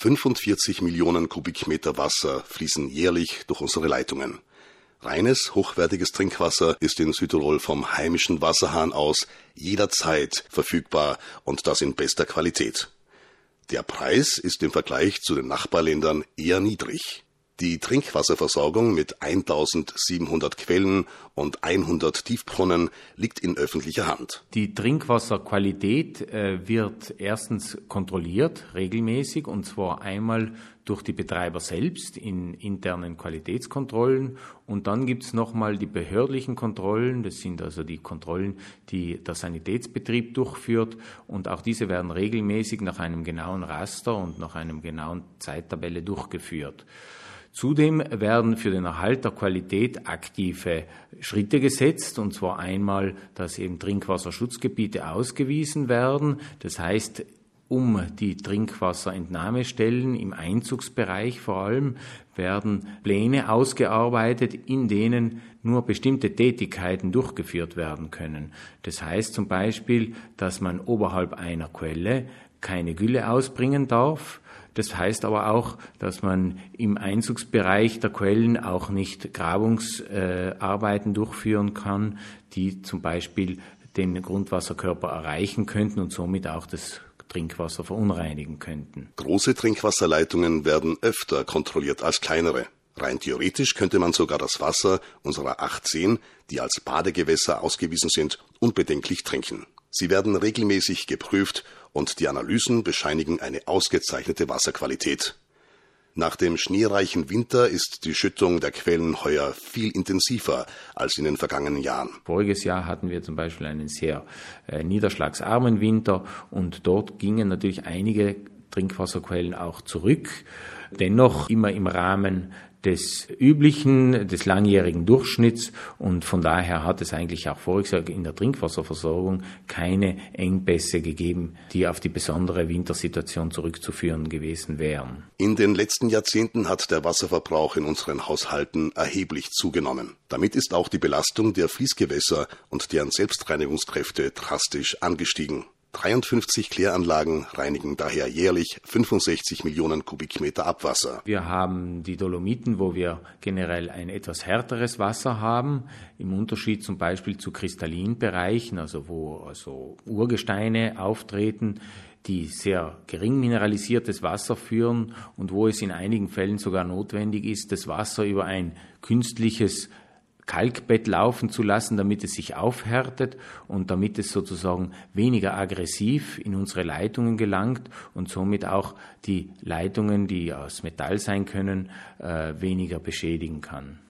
45 Millionen Kubikmeter Wasser fließen jährlich durch unsere Leitungen. Reines, hochwertiges Trinkwasser ist in Südtirol vom heimischen Wasserhahn aus jederzeit verfügbar und das in bester Qualität. Der Preis ist im Vergleich zu den Nachbarländern eher niedrig. Die Trinkwasserversorgung mit 1700 Quellen und 100 Tiefbrunnen liegt in öffentlicher Hand. Die Trinkwasserqualität äh, wird erstens kontrolliert, regelmäßig, und zwar einmal durch die Betreiber selbst in internen Qualitätskontrollen. Und dann gibt es nochmal die behördlichen Kontrollen. Das sind also die Kontrollen, die der Sanitätsbetrieb durchführt. Und auch diese werden regelmäßig nach einem genauen Raster und nach einem genauen Zeittabelle durchgeführt. Zudem werden für den Erhalt der Qualität aktive Schritte gesetzt, und zwar einmal, dass eben Trinkwasserschutzgebiete ausgewiesen werden. Das heißt, um die Trinkwasserentnahmestellen im Einzugsbereich vor allem werden Pläne ausgearbeitet, in denen nur bestimmte Tätigkeiten durchgeführt werden können. Das heißt zum Beispiel, dass man oberhalb einer Quelle keine Gülle ausbringen darf, das heißt aber auch, dass man im Einzugsbereich der Quellen auch nicht Grabungsarbeiten durchführen kann, die zum Beispiel den Grundwasserkörper erreichen könnten und somit auch das Trinkwasser verunreinigen könnten. Große Trinkwasserleitungen werden öfter kontrolliert als kleinere. Rein theoretisch könnte man sogar das Wasser unserer 18, die als Badegewässer ausgewiesen sind, unbedenklich trinken. Sie werden regelmäßig geprüft und die Analysen bescheinigen eine ausgezeichnete Wasserqualität. Nach dem schneereichen Winter ist die Schüttung der Quellen heuer viel intensiver als in den vergangenen Jahren. Voriges Jahr hatten wir zum Beispiel einen sehr äh, niederschlagsarmen Winter und dort gingen natürlich einige Trinkwasserquellen auch zurück. Dennoch immer im Rahmen des üblichen, des langjährigen Durchschnitts und von daher hat es eigentlich auch voriges in der Trinkwasserversorgung keine Engpässe gegeben, die auf die besondere Wintersituation zurückzuführen gewesen wären. In den letzten Jahrzehnten hat der Wasserverbrauch in unseren Haushalten erheblich zugenommen. Damit ist auch die Belastung der Fließgewässer und deren Selbstreinigungskräfte drastisch angestiegen. 53 Kläranlagen reinigen daher jährlich 65 Millionen Kubikmeter Abwasser. Wir haben die Dolomiten, wo wir generell ein etwas härteres Wasser haben, im Unterschied zum Beispiel zu Kristallinbereichen, also wo also Urgesteine auftreten, die sehr gering mineralisiertes Wasser führen und wo es in einigen Fällen sogar notwendig ist, das Wasser über ein künstliches Kalkbett laufen zu lassen, damit es sich aufhärtet und damit es sozusagen weniger aggressiv in unsere Leitungen gelangt und somit auch die Leitungen, die aus Metall sein können, äh, weniger beschädigen kann.